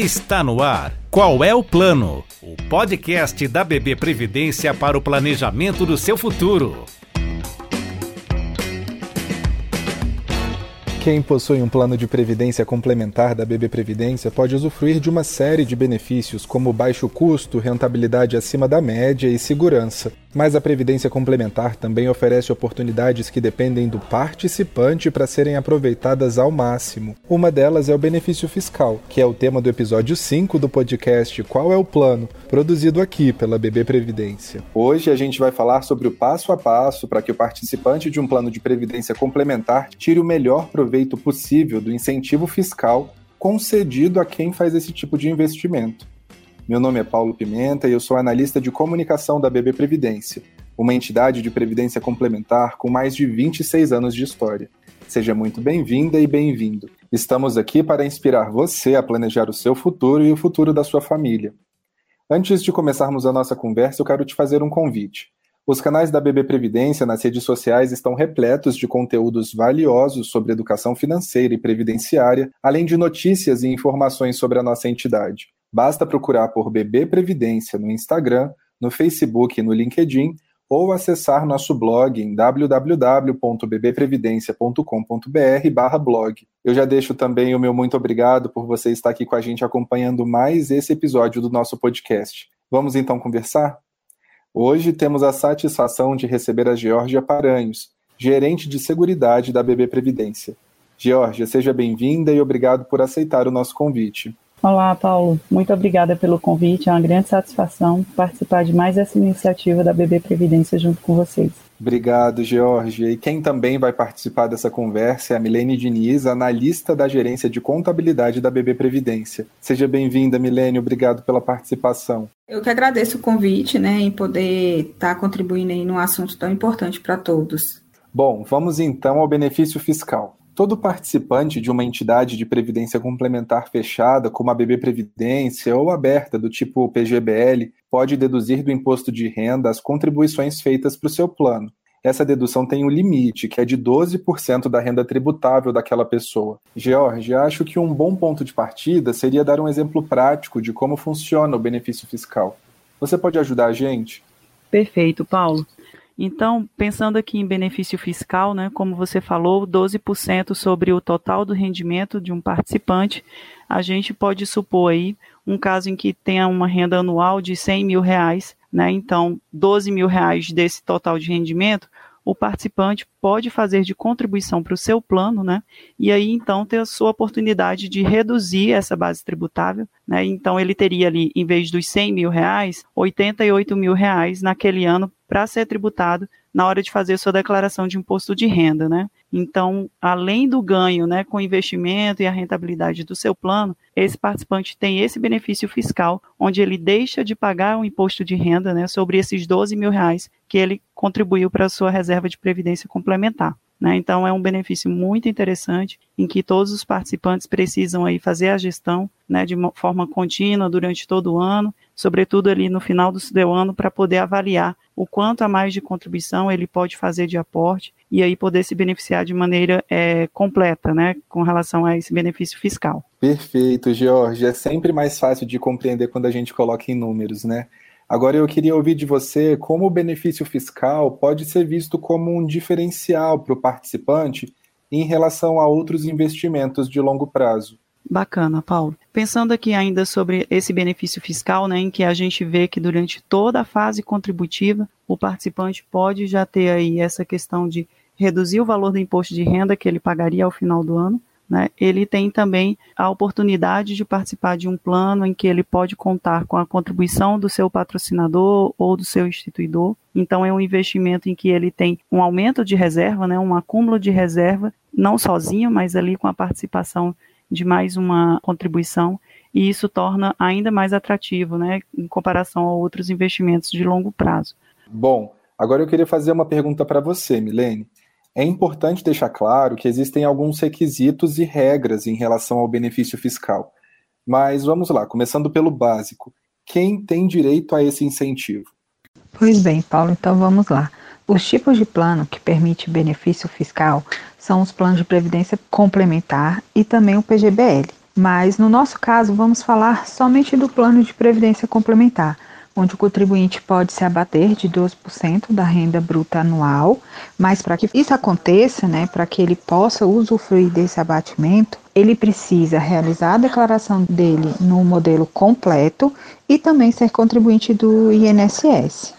Está no ar. Qual é o plano? O podcast da BB Previdência para o planejamento do seu futuro. Quem possui um plano de previdência complementar da BB Previdência pode usufruir de uma série de benefícios, como baixo custo, rentabilidade acima da média e segurança. Mas a Previdência Complementar também oferece oportunidades que dependem do participante para serem aproveitadas ao máximo. Uma delas é o benefício fiscal, que é o tema do episódio 5 do podcast Qual é o Plano, produzido aqui pela BB Previdência. Hoje a gente vai falar sobre o passo a passo para que o participante de um plano de previdência complementar tire o melhor proveito possível do incentivo fiscal concedido a quem faz esse tipo de investimento. Meu nome é Paulo Pimenta e eu sou analista de comunicação da BB Previdência, uma entidade de previdência complementar com mais de 26 anos de história. Seja muito bem-vinda e bem-vindo. Estamos aqui para inspirar você a planejar o seu futuro e o futuro da sua família. Antes de começarmos a nossa conversa, eu quero te fazer um convite. Os canais da BB Previdência nas redes sociais estão repletos de conteúdos valiosos sobre educação financeira e previdenciária, além de notícias e informações sobre a nossa entidade. Basta procurar por BB Previdência no Instagram, no Facebook e no LinkedIn ou acessar nosso blog em www.bbprevidencia.com.br/blog. Eu já deixo também o meu muito obrigado por você estar aqui com a gente acompanhando mais esse episódio do nosso podcast. Vamos então conversar? Hoje temos a satisfação de receber a Georgia Paranhos, gerente de seguridade da BB Previdência. Georgia, seja bem-vinda e obrigado por aceitar o nosso convite. Olá, Paulo. Muito obrigada pelo convite. É uma grande satisfação participar de mais essa iniciativa da BB Previdência junto com vocês. Obrigado, George. E quem também vai participar dessa conversa é a Milene Diniz, analista da gerência de contabilidade da BB Previdência. Seja bem-vinda, Milene. Obrigado pela participação. Eu que agradeço o convite, né, em poder estar contribuindo aí num assunto tão importante para todos. Bom, vamos então ao benefício fiscal. Todo participante de uma entidade de previdência complementar fechada, como a BB Previdência ou aberta do tipo PGBL, pode deduzir do imposto de renda as contribuições feitas para o seu plano. Essa dedução tem um limite, que é de 12% da renda tributável daquela pessoa. George, acho que um bom ponto de partida seria dar um exemplo prático de como funciona o benefício fiscal. Você pode ajudar a gente? Perfeito, Paulo. Então, pensando aqui em benefício fiscal, né, como você falou, 12% sobre o total do rendimento de um participante, a gente pode supor aí um caso em que tenha uma renda anual de 100 mil reais, né, então 12 mil reais desse total de rendimento, o participante pode fazer de contribuição para o seu plano, né? E aí então ter a sua oportunidade de reduzir essa base tributável, né? Então ele teria ali, em vez dos 100 mil reais, 88 mil reais naquele ano para ser tributado na hora de fazer sua declaração de imposto de renda, né? Então, além do ganho, né, com o investimento e a rentabilidade do seu plano, esse participante tem esse benefício fiscal, onde ele deixa de pagar o imposto de renda, né, sobre esses 12 mil reais que ele contribuiu para a sua reserva de previdência complementar. Né? Então é um benefício muito interessante em que todos os participantes precisam aí fazer a gestão né, de forma contínua durante todo o ano, sobretudo ali no final do seu ano, para poder avaliar o quanto a mais de contribuição ele pode fazer de aporte e aí poder se beneficiar de maneira é, completa, né, com relação a esse benefício fiscal. Perfeito, Jorge. É sempre mais fácil de compreender quando a gente coloca em números, né? Agora eu queria ouvir de você como o benefício fiscal pode ser visto como um diferencial para o participante em relação a outros investimentos de longo prazo. Bacana, Paulo. Pensando aqui ainda sobre esse benefício fiscal, né, em que a gente vê que durante toda a fase contributiva, o participante pode já ter aí essa questão de reduzir o valor do imposto de renda que ele pagaria ao final do ano, né, ele tem também a oportunidade de participar de um plano em que ele pode contar com a contribuição do seu patrocinador ou do seu instituidor. Então, é um investimento em que ele tem um aumento de reserva, né, um acúmulo de reserva, não sozinho, mas ali com a participação de mais uma contribuição, e isso torna ainda mais atrativo né, em comparação a outros investimentos de longo prazo. Bom, agora eu queria fazer uma pergunta para você, Milene. É importante deixar claro que existem alguns requisitos e regras em relação ao benefício fiscal. Mas vamos lá, começando pelo básico. Quem tem direito a esse incentivo? Pois bem, Paulo, então vamos lá. Os tipos de plano que permite benefício fiscal são os planos de previdência complementar e também o PGBL. Mas no nosso caso, vamos falar somente do plano de previdência complementar, onde o contribuinte pode se abater de 12% da renda bruta anual, mas para que isso aconteça, né, para que ele possa usufruir desse abatimento, ele precisa realizar a declaração dele no modelo completo e também ser contribuinte do INSS.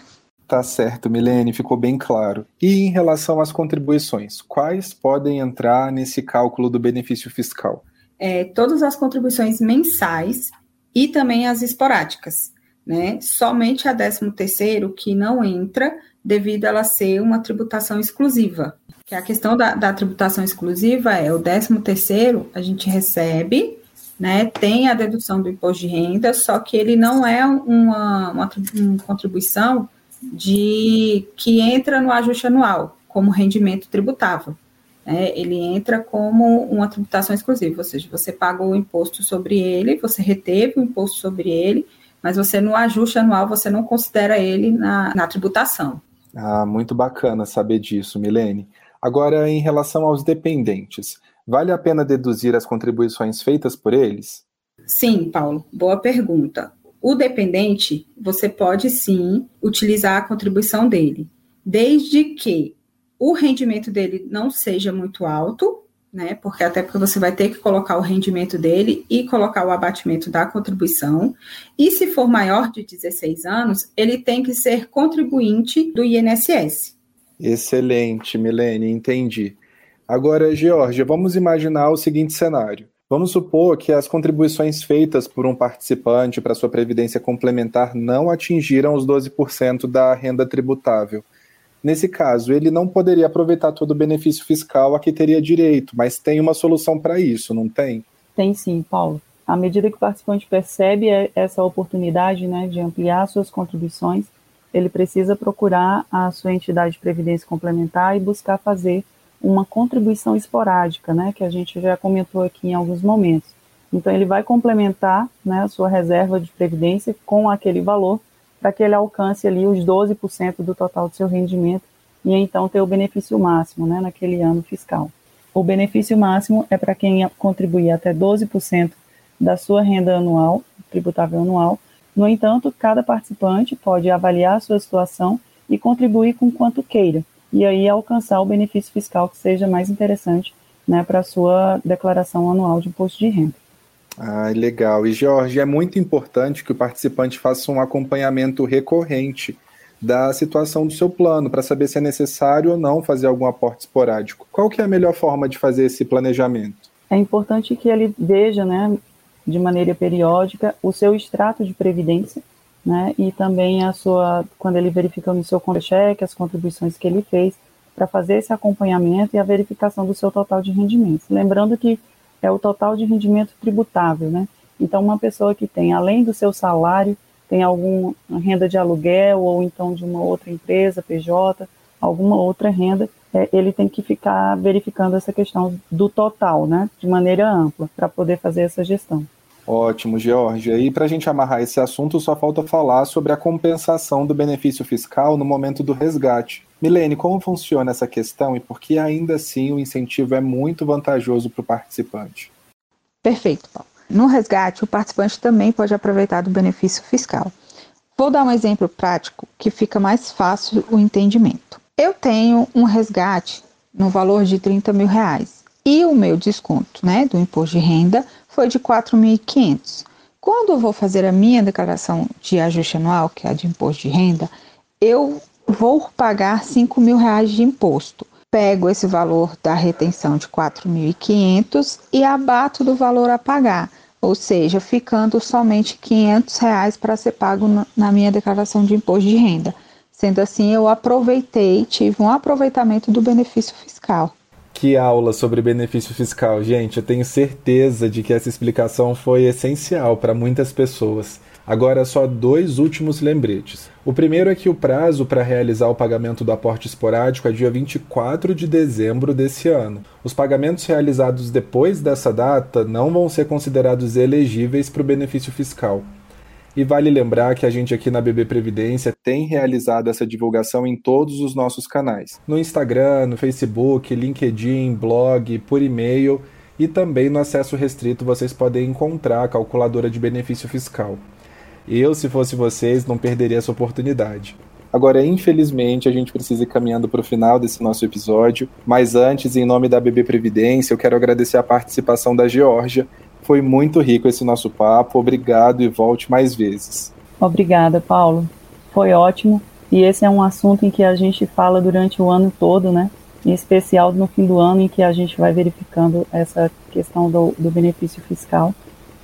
Tá certo, Milene, ficou bem claro. E em relação às contribuições, quais podem entrar nesse cálculo do benefício fiscal? É, todas as contribuições mensais e também as esporádicas, né? Somente a 13 terceiro que não entra devido a ela ser uma tributação exclusiva. Que a questão da, da tributação exclusiva é o 13 terceiro a gente recebe, né? Tem a dedução do imposto de renda, só que ele não é uma, uma, uma contribuição de que entra no ajuste anual como rendimento tributável. Né? Ele entra como uma tributação exclusiva, ou seja, você pagou o imposto sobre ele, você reteve o imposto sobre ele, mas você no ajuste anual você não considera ele na, na tributação. Ah, muito bacana saber disso, Milene. Agora, em relação aos dependentes, vale a pena deduzir as contribuições feitas por eles? Sim, Paulo, boa pergunta. O dependente, você pode sim utilizar a contribuição dele, desde que o rendimento dele não seja muito alto, né? Porque até porque você vai ter que colocar o rendimento dele e colocar o abatimento da contribuição. E se for maior de 16 anos, ele tem que ser contribuinte do INSS. Excelente, Milene, entendi. Agora, Georgia, vamos imaginar o seguinte cenário. Vamos supor que as contribuições feitas por um participante para sua previdência complementar não atingiram os 12% da renda tributável. Nesse caso, ele não poderia aproveitar todo o benefício fiscal a que teria direito, mas tem uma solução para isso, não tem? Tem sim, Paulo. À medida que o participante percebe essa oportunidade né, de ampliar suas contribuições, ele precisa procurar a sua entidade de previdência complementar e buscar fazer uma contribuição esporádica, né, que a gente já comentou aqui em alguns momentos. Então, ele vai complementar né, a sua reserva de previdência com aquele valor para que ele alcance ali os 12% do total do seu rendimento e então ter o benefício máximo né, naquele ano fiscal. O benefício máximo é para quem contribuir até 12% da sua renda anual, tributável anual. No entanto, cada participante pode avaliar a sua situação e contribuir com quanto queira e aí alcançar o benefício fiscal que seja mais interessante né, para a sua declaração anual de imposto de renda. Ah, legal. E, Jorge, é muito importante que o participante faça um acompanhamento recorrente da situação do seu plano para saber se é necessário ou não fazer algum aporte esporádico. Qual que é a melhor forma de fazer esse planejamento? É importante que ele veja, né, de maneira periódica, o seu extrato de previdência né? E também a sua, quando ele verifica no seu conta-cheque as contribuições que ele fez, para fazer esse acompanhamento e a verificação do seu total de rendimentos. Lembrando que é o total de rendimento tributável, né? Então, uma pessoa que tem, além do seu salário, tem alguma renda de aluguel ou então de uma outra empresa, PJ, alguma outra renda, é, ele tem que ficar verificando essa questão do total, né? De maneira ampla, para poder fazer essa gestão. Ótimo, Georgia. E para a gente amarrar esse assunto, só falta falar sobre a compensação do benefício fiscal no momento do resgate. Milene, como funciona essa questão e por que ainda assim o incentivo é muito vantajoso para o participante? Perfeito, Paulo. No resgate, o participante também pode aproveitar do benefício fiscal. Vou dar um exemplo prático que fica mais fácil o entendimento. Eu tenho um resgate no valor de 30 mil reais e o meu desconto né, do imposto de renda foi de 4.500. Quando eu vou fazer a minha declaração de ajuste anual, que é a de imposto de renda, eu vou pagar 5 mil reais de imposto. Pego esse valor da retenção de 4.500 e abato do valor a pagar, ou seja, ficando somente 500 reais para ser pago na minha declaração de imposto de renda. Sendo assim, eu aproveitei, tive um aproveitamento do benefício fiscal. Que aula sobre benefício fiscal, gente. Eu tenho certeza de que essa explicação foi essencial para muitas pessoas. Agora, só dois últimos lembretes. O primeiro é que o prazo para realizar o pagamento do aporte esporádico é dia 24 de dezembro desse ano. Os pagamentos realizados depois dessa data não vão ser considerados elegíveis para o benefício fiscal. E vale lembrar que a gente aqui na BB Previdência tem realizado essa divulgação em todos os nossos canais: no Instagram, no Facebook, LinkedIn, blog, por e-mail. e também no acesso restrito vocês podem encontrar a calculadora de benefício fiscal. Eu, se fosse vocês, não perderia essa oportunidade. Agora, infelizmente, a gente precisa ir caminhando para o final desse nosso episódio, mas antes, em nome da BB Previdência, eu quero agradecer a participação da Georgia. Foi muito rico esse nosso papo. Obrigado e volte mais vezes. Obrigada, Paulo. Foi ótimo. E esse é um assunto em que a gente fala durante o ano todo, né? Em especial no fim do ano, em que a gente vai verificando essa questão do, do benefício fiscal.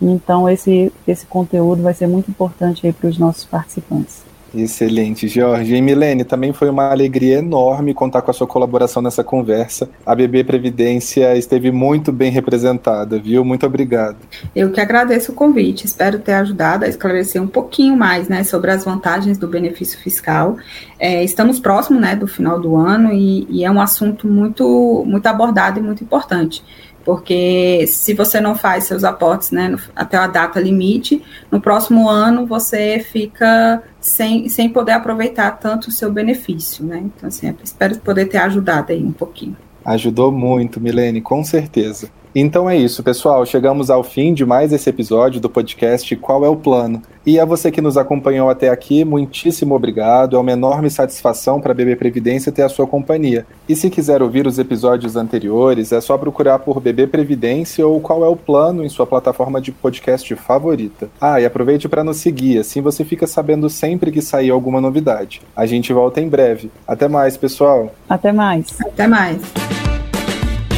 Então, esse, esse conteúdo vai ser muito importante aí para os nossos participantes. Excelente, Jorge. E Milene, também foi uma alegria enorme contar com a sua colaboração nessa conversa. A BB Previdência esteve muito bem representada, viu? Muito obrigado. Eu que agradeço o convite. Espero ter ajudado a esclarecer um pouquinho mais né, sobre as vantagens do benefício fiscal. É, estamos próximos né, do final do ano e, e é um assunto muito, muito abordado e muito importante porque se você não faz seus aportes né, até a data limite, no próximo ano você fica sem, sem poder aproveitar tanto o seu benefício, né? Então, assim, espero poder ter ajudado aí um pouquinho. Ajudou muito, Milene, com certeza. Então é isso, pessoal. Chegamos ao fim de mais esse episódio do podcast Qual é o Plano? E a você que nos acompanhou até aqui, muitíssimo obrigado. É uma enorme satisfação para a BB Previdência ter a sua companhia. E se quiser ouvir os episódios anteriores, é só procurar por BB Previdência ou Qual é o Plano em sua plataforma de podcast favorita. Ah, e aproveite para nos seguir, assim você fica sabendo sempre que sair alguma novidade. A gente volta em breve. Até mais, pessoal. Até mais. Até mais.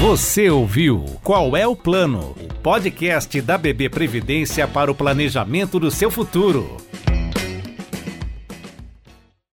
Você ouviu Qual é o Plano? O podcast da BB Previdência para o planejamento do seu futuro.